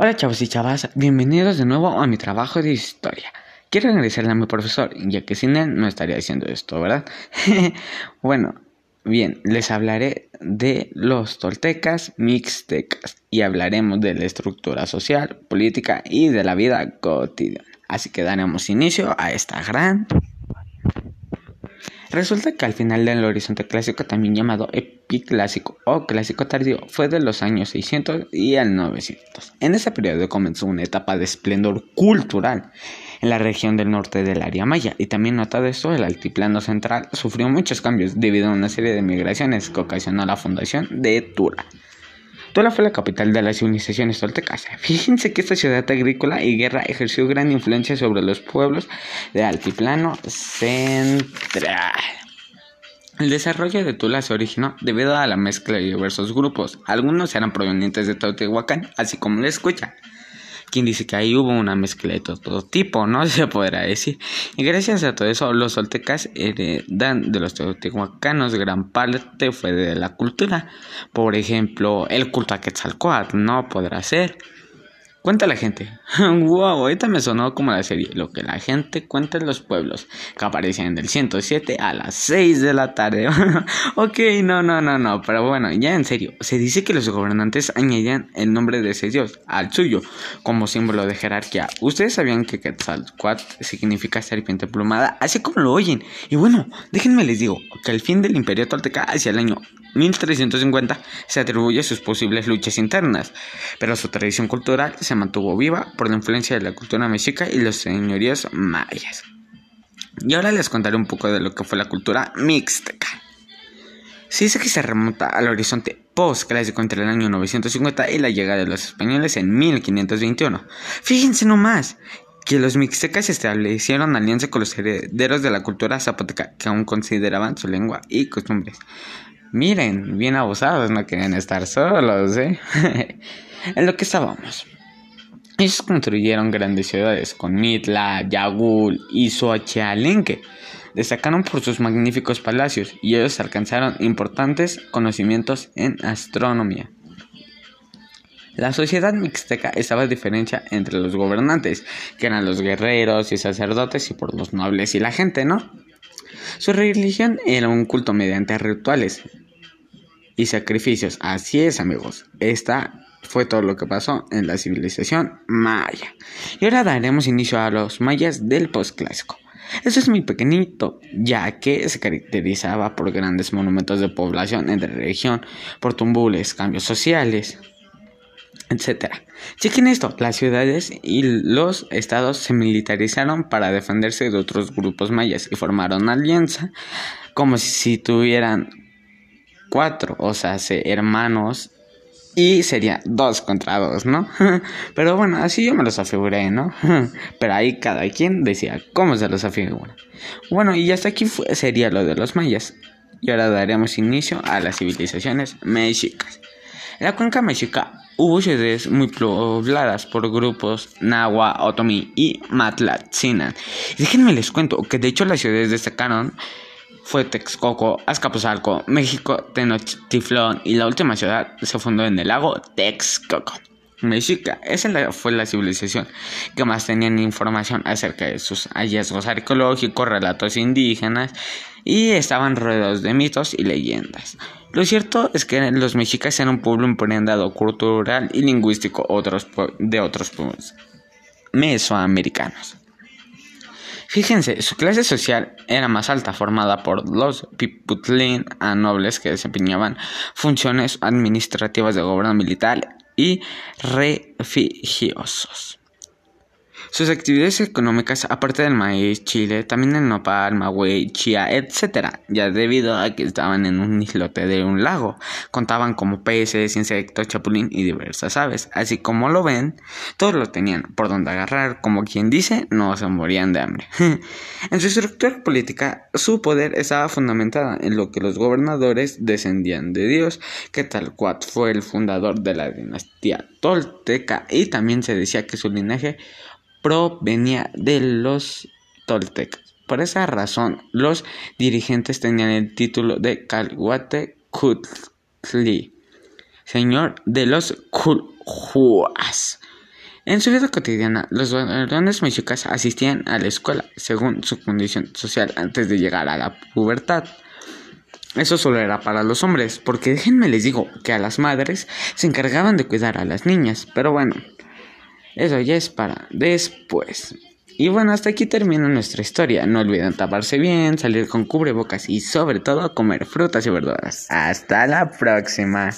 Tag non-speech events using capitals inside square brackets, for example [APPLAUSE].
Hola chavos y chavas, bienvenidos de nuevo a mi trabajo de historia. Quiero agradecerle a mi profesor, ya que sin él no estaría haciendo esto, ¿verdad? [LAUGHS] bueno, bien, les hablaré de los toltecas mixtecas y hablaremos de la estructura social, política y de la vida cotidiana. Así que daremos inicio a esta gran Resulta que al final del horizonte clásico, también llamado epiclásico o clásico tardío, fue de los años 600 y al 900. En ese periodo comenzó una etapa de esplendor cultural en la región del norte del área maya y también notado esto, el altiplano central sufrió muchos cambios debido a una serie de migraciones que ocasionó la fundación de Tura. Tula fue la capital de las civilizaciones toltecas. Fíjense que esta ciudad agrícola y guerra ejerció gran influencia sobre los pueblos del altiplano central. El desarrollo de Tula se originó debido a la mezcla de diversos grupos. Algunos eran provenientes de Teotihuacán, así como la escucha quien dice que ahí hubo una mezcla de todo, tipo, ¿no? [LAUGHS] Se podrá decir. Y gracias a todo eso, los soltecas heredan de los teotihuacanos gran parte fue de la cultura. Por ejemplo, el culto a Quetzalcoatl, ¿no? Podrá ser. Cuenta la gente. [LAUGHS] wow, ahorita me sonó como la serie. Lo que la gente cuenta en los pueblos. Que aparecían del 107 a las 6 de la tarde. [LAUGHS] ok, no, no, no, no. Pero bueno, ya en serio. Se dice que los gobernantes añadían el nombre de ese dios al suyo. Como símbolo de jerarquía. Ustedes sabían que Quetzalcoatl significa serpiente plumada. Así como lo oyen. Y bueno, déjenme les digo. Que el fin del imperio tolteca hacia el año 1350 se atribuye sus posibles luchas internas, pero su tradición cultural se mantuvo viva por la influencia de la cultura mexica y los señoríos mayas. Y ahora les contaré un poco de lo que fue la cultura mixteca. Se dice que se remonta al horizonte post-clásico entre el año 950 y la llegada de los españoles en 1521. Fíjense nomás que los mixtecas establecieron alianza con los herederos de la cultura zapoteca que aún consideraban su lengua y costumbres. Miren, bien abusados, no querían estar solos, ¿eh? [LAUGHS] en lo que estábamos. Ellos construyeron grandes ciudades con Mitla, Yagul y Xochialenque. Destacaron por sus magníficos palacios y ellos alcanzaron importantes conocimientos en astronomía. La sociedad mixteca estaba a diferencia entre los gobernantes, que eran los guerreros y sacerdotes, y por los nobles y la gente, ¿no? Su religión era un culto mediante rituales y sacrificios. Así es, amigos. Esta fue todo lo que pasó en la civilización maya. Y ahora daremos inicio a los mayas del postclásico. Eso es muy pequeñito, ya que se caracterizaba por grandes monumentos de población entre región, por tumbules, cambios sociales, etc. Chequen esto, las ciudades y los estados se militarizaron para defenderse de otros grupos mayas y formaron alianza como si tuvieran cuatro, o sea, hermanos y sería dos contra dos, ¿no? [LAUGHS] Pero bueno, así yo me los afiguré, ¿no? [LAUGHS] Pero ahí cada quien decía cómo se los afigura. Bueno, y hasta aquí sería lo de los mayas. Y ahora daremos inicio a las civilizaciones mexicas. En la cuenca mexica hubo ciudades muy pobladas por grupos Nahua, Otomi y Matlatzinan. Y déjenme les cuento que de hecho las ciudades destacaron fue Texcoco, Azcapotzalco, México, Tenochtitlán y la última ciudad se fundó en el lago Texcoco. Mexica, esa fue la civilización que más tenían información acerca de sus hallazgos arqueológicos, relatos indígenas y estaban rodeados de mitos y leyendas. Lo cierto es que los mexicas eran un pueblo emprendado cultural y lingüístico de otros pueblos mesoamericanos. Fíjense, su clase social era más alta, formada por los piputlin a nobles que desempeñaban funciones administrativas de gobierno militar y religiosos. Sus actividades económicas, aparte del maíz, chile, también el nopal, magüey, chía, etc., ya debido a que estaban en un islote de un lago, contaban como peces, insectos, chapulín y diversas aves. Así como lo ven, todos lo tenían por donde agarrar, como quien dice, no se morían de hambre. [LAUGHS] en su estructura política, su poder estaba fundamentada en lo que los gobernadores descendían de Dios, que tal cual fue el fundador de la dinastía tolteca, y también se decía que su linaje provenía de los toltecas. Por esa razón, los dirigentes tenían el título de Calhuate-Cutli, señor de los Culhuas. En su vida cotidiana, los varones mexicas asistían a la escuela según su condición social antes de llegar a la pubertad. Eso solo era para los hombres, porque déjenme les digo que a las madres se encargaban de cuidar a las niñas, pero bueno, eso ya es para después. Y bueno, hasta aquí termina nuestra historia. No olviden taparse bien, salir con cubrebocas y sobre todo comer frutas y verduras. Hasta la próxima.